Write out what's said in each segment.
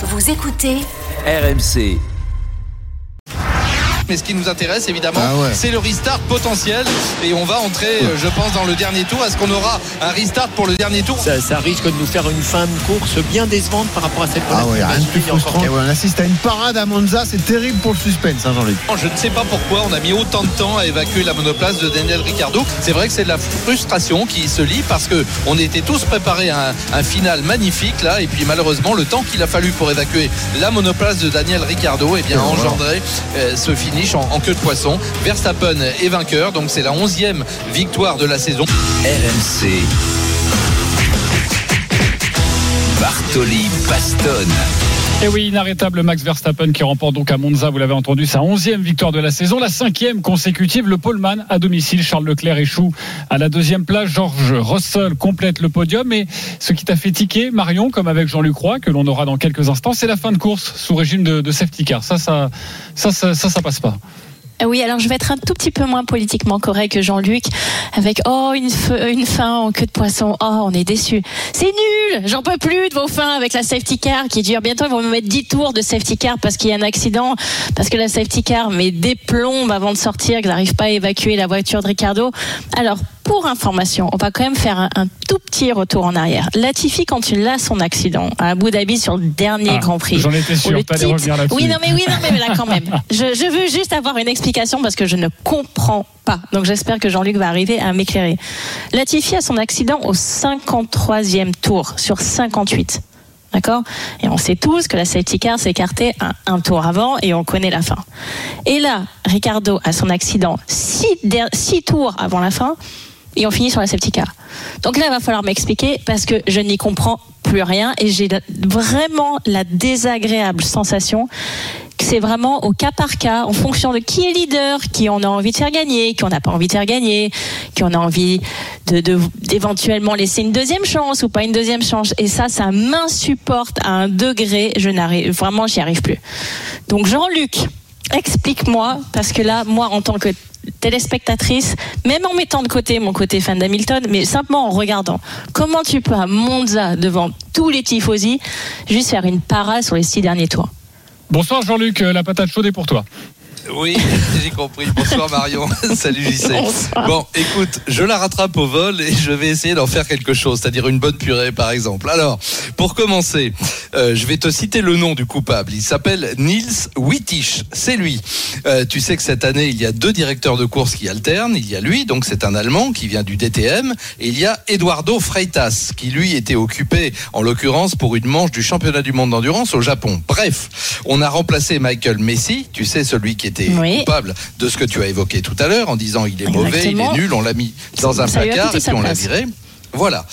Vous écoutez RMC. Mais ce qui nous intéresse évidemment, Ah ouais. c'est le restart potentiel. Et on va entrer, euh, je pense, dans le dernier tour. Est-ce qu'on aura un restart pour le dernier tour? Ça, ça risque de nous faire une fin de course bien décevante par rapport à cette Ah ouais, rien de plus Il y a encore frustrant. On assiste à une parade à Monza, c'est terrible pour le suspense, hein, Jean-Luc. Je ne sais pas pourquoi on a mis autant de temps à évacuer la monoplace de Daniel Ricciardo. C'est vrai que c'est de la frustration qui se lie parce que on était tous préparés à un, un final magnifique là et puis malheureusement le temps qu'il a fallu pour évacuer la monoplace de Daniel Ricciardo eh bien, Et engendré euh, ce en, queue de poisson. Verstappen est vainqueur donc c'est la onzième victoire de la saison. RMC. Bartoli Bastonne. Et oui, inarrêtable Max Verstappen qui remporte donc à Monza, vous l'avez entendu, sa onzième victoire de la saison, la cinquième consécutive. Le poleman à domicile, Charles Leclerc échoue à la deuxième place. George Russell complète le podium. Et ce qui t'a fait tiquer, Marion, comme avec Jean-Luc Roy, que l'on aura dans quelques instants, c'est la fin de course sous régime de, de safety car. Ça, ça, ça, ça, ça, ça passe pas. Euh, Oui, alors je vais être un tout petit peu moins politiquement correct que Jean-Luc, avec oh une, une fin en queue de poisson, oh on est déçu. C'est nul, j'en peux plus de vos fins avec la safety car qui dure bientôt. Ils vont me mettre 10 tours de safety car parce qu'il y a un accident, parce que la safety car met des plombes avant de sortir, qu'ils n'arrivent pas à évacuer la voiture de Ricardo. Alors pour information, on va quand même faire un, un tout petit retour en arrière. Latifi quand il a son accident à Abu Dhabi sur le dernier Ah, Grand Prix. J'en étais sûr, titre- là-dessus. Oui, non, mais oui, non, mais là quand même. Je, je veux juste avoir une explication parce que je ne comprends pas. Donc j'espère que Jean-Luc va arriver à m'éclairer. Latifi a son accident au 53e tour sur 58. D'accord? Et on sait tous que la safety car s'est écartée un, un tour avant et on connaît la fin. Et là, Ricardo a son accident six, six tours avant la fin et on finit sur la car. Donc là, il va falloir m'expliquer parce que je n'y comprends plus rien et j'ai vraiment la désagréable sensation que c'est vraiment au cas par cas, en fonction de qui est leader, qui on a envie de faire gagner, qui on n'a pas envie de faire gagner, qui on a envie d'éventuellement laisser une deuxième chance ou pas une deuxième chance. Et ça, ça m'insupporte à un degré, je n'arrive, vraiment, j'y arrive plus. Donc Jean-Luc, explique-moi, parce que là, moi, en tant que téléspectatrice, même en mettant de côté mon côté fan d'Hamilton, mais simplement en regardant, comment tu peux à Monza, devant tous les tifosi, juste faire une parade sur les six derniers tours Bonsoir Jean-Luc, euh, la patate chaude est pour toi. Oui, j'ai compris. Bonsoir Marion. Salut JC. Bon, écoute, je la rattrape au vol et je vais essayer d'en faire quelque chose, c'est-à-dire une bonne purée par exemple. Alors, pour commencer, euh, je vais te citer le nom du coupable. Il s'appelle Niels Wittich. C'est lui. Euh, tu sais que cette année, il y a deux directeurs de course qui alternent. Il y a lui, donc c'est un Allemand qui vient du DTM, et il y a Eduardo Freitas, qui lui était occupé, en l'occurrence, pour une manche du championnat du monde d'endurance au Japon. Bref, on a remplacé Michael Messi, tu sais, celui qui était Oui. coupable de ce que tu as évoqué tout à l'heure en disant il est mauvais, il est nul, on l'a mis dans un Ça placard et puis on l'a viré. Voilà.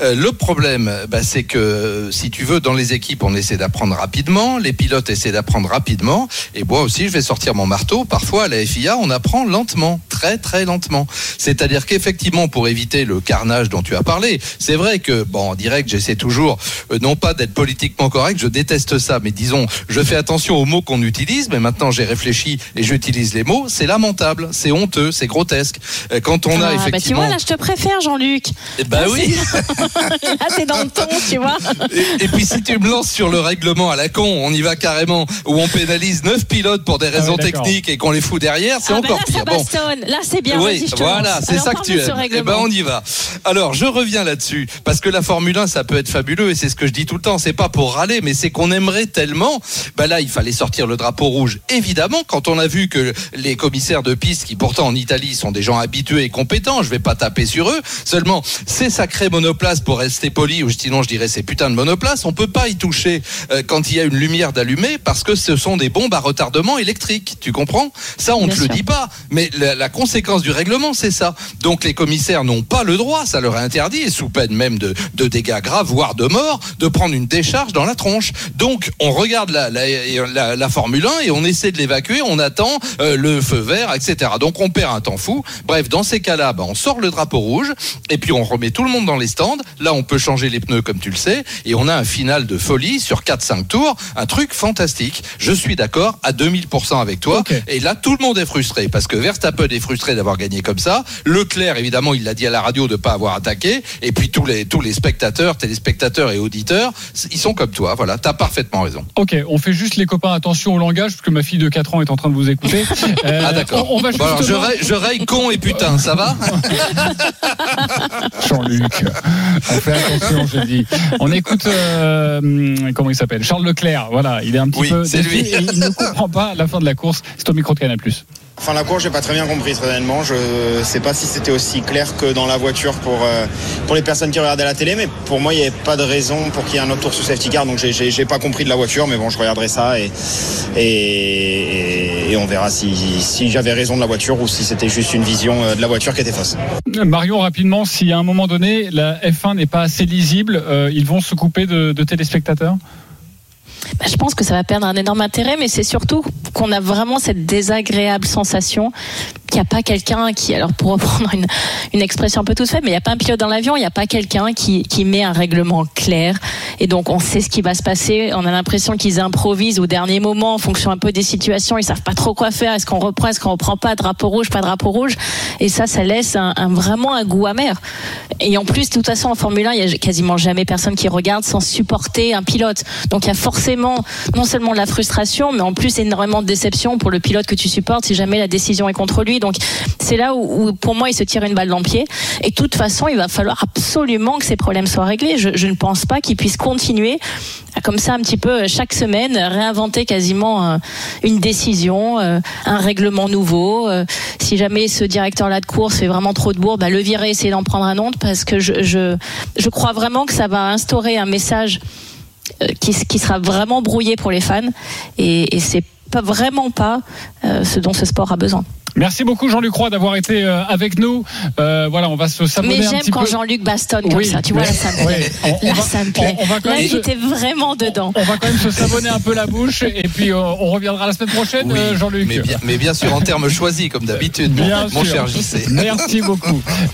Euh, le problème, bah, c'est que euh, si tu veux, dans les équipes, on essaie d'apprendre rapidement, les pilotes essaient d'apprendre rapidement, et moi aussi, je vais sortir mon marteau. Parfois, à la FIA, on apprend lentement, très très lentement. C'est-à-dire qu'effectivement, pour éviter le carnage dont tu as parlé, c'est vrai que, bon, en direct, j'essaie toujours, euh, non pas d'être politiquement correct, je déteste ça, mais disons, je fais attention aux mots qu'on utilise, mais maintenant j'ai réfléchi et j'utilise les mots, c'est lamentable, c'est honteux, c'est grotesque. Euh, Quand on a Ah, bah tu effectivement... vois, là, je te préfère, Jean-Luc. Eh ben oui. Là, t'es dans le ton, tu vois. Et, et puis si tu me lances sur le règlement à la con, on y va carrément, où on pénalise 9 pilotes pour des raisons ouais, d'accord. techniques et qu'on les fout derrière, c'est Ah, bah encore là, ça pire. Bon. Là, c'est bien. Oui, voilà, c'est ça que tu aimes. Eh ben, on y va. Alors, je reviens là-dessus parce que la Formule 1, ça peut être fabuleux et c'est ce que je dis tout le temps. C'est pas pour râler, mais c'est qu'on aimerait tellement. Bah là, il fallait sortir le drapeau rouge. Évidemment, quand on a vu que les commissaires de piste, qui pourtant en Italie sont des gens habitués et compétents, je vais pas taper sur eux. Seulement, ces sacrés monoplaces, pour rester poli, ou sinon je dirais ces putains de monoplaces, on peut pas y toucher euh, quand il y a une lumière d'allumée parce que ce sont des bombes à retardement électrique. Tu comprends? Ça, on Bien te le dit pas. Mais la, la conséquence du règlement, c'est ça. Donc les commissaires n'ont pas le droit, ça leur est interdit, et sous peine même de, de dégâts graves, voire de mort, de prendre une décharge dans la tronche. Donc on regarde la, la, la- la Formule 1 et on essaie de l'évacuer, on attend euh, le feu vert, etc. Donc on perd un temps fou. Bref, dans ces cas-là, bah, on sort le drapeau rouge et puis on remet tout le monde dans les stands. Là, on peut changer les pneus comme tu le sais et on a un final de folie sur 4-5 tours, un truc fantastique. Je suis d'accord à 2000% avec toi. Et là, tout le monde est frustré parce que Verstappen est frustré. Frustré d'avoir gagné comme ça. Leclerc, évidemment, il l'a dit à la radio de pas avoir attaqué. Et puis tous les tous les spectateurs, téléspectateurs et auditeurs, ils sont comme toi. Voilà, t'as parfaitement raison. Ok, on fait juste les copains attention au langage, parce que ma fille de 4 ans est en train de vous écouter. Euh, ah d'accord. On, on va Bon, alors, je, raye, je raye con et putain, ça va Jean-Luc, on fait attention, je dis. On écoute, euh, comment il s'appelle? Charles Leclerc, voilà, il est un petit Oui, peu c'est lui. et il ne comprend pas la fin de la course. C'est au micro de Canal+. Enfin, la course, j'ai pas très bien compris, très honnêtement. Je sais pas si c'était aussi clair que dans la voiture pour, euh, pour les personnes qui regardaient la télé, mais pour moi, il n'y avait pas de raison pour qu'il y ait un autre tour sous safety car. Donc, j'ai- pas compris de la voiture, mais bon, je regarderai ça et, et, et on verra si, si j'avais raison de la voiture ou si c'était juste une vision euh, de la voiture qui était fausse. Marion, rapidement, si à un moment donné, la F1 n'est pas assez lisible, euh, ils vont se couper de, de téléspectateurs? Bah, je pense que ça va perdre un énorme intérêt, mais c'est surtout qu'on a vraiment cette désagréable sensation qu'il n'y a pas quelqu'un qui, alors pour reprendre une, expression un peu toute faite, mais il n'y a pas un pilote dans l'avion, il n'y a pas quelqu'un qui, qui met un règlement clair. Et donc on sait ce qui va se passer. On a l'impression qu'ils improvisent au dernier moment en fonction un peu des situations. Ils savent pas trop quoi faire. Est-ce qu'on reprend, est-ce qu'on reprend pas? Drapeau rouge, pas drapeau rouge. Et ça, ça laisse un- vraiment un goût amer. Et en plus, de toute façon, en Formule 1, il y a quasiment jamais personne qui regarde sans supporter un pilote. Donc il y a forcément non seulement de la frustration, mais en plus énormément de déception pour le pilote que tu supportes si jamais la décision est contre lui. Donc c'est là où, pour moi, il se tire une balle dans le pied. Et de toute façon, il va falloir absolument que ces problèmes soient réglés. Je, ne pense pas qu'il puisse continuer comme ça un petit peu euh, chaque semaine réinventer quasiment euh, une décision, euh, un règlement nouveau. Si jamais ce directeur-là de course fait vraiment trop de bourre, bah, le virer, essayer d'en prendre un autre parce que je, crois vraiment que ça va instaurer un message qui, sera vraiment brouillé pour les fans et, et c'est vraiment pas ce dont ce sport a besoin. Merci beaucoup Jean-Luc Roy d'avoir été euh, avec nous. Euh, voilà, on va se s'abonner Mais j'aime quand. Jean-Luc bastonne comme Oui, ça, tu vois, là ça me plaît. on- on là va- ça me plaît. on- on va quand là même se- j'étais vraiment dedans. On va quand même se savonner un peu la bouche et puis euh, on reviendra la semaine prochaine, Oui, euh, Jean-Luc. mais bien, mais bien sûr en termes choisis comme d'habitude, mon, Bien mon cher JC. Merci beaucoup.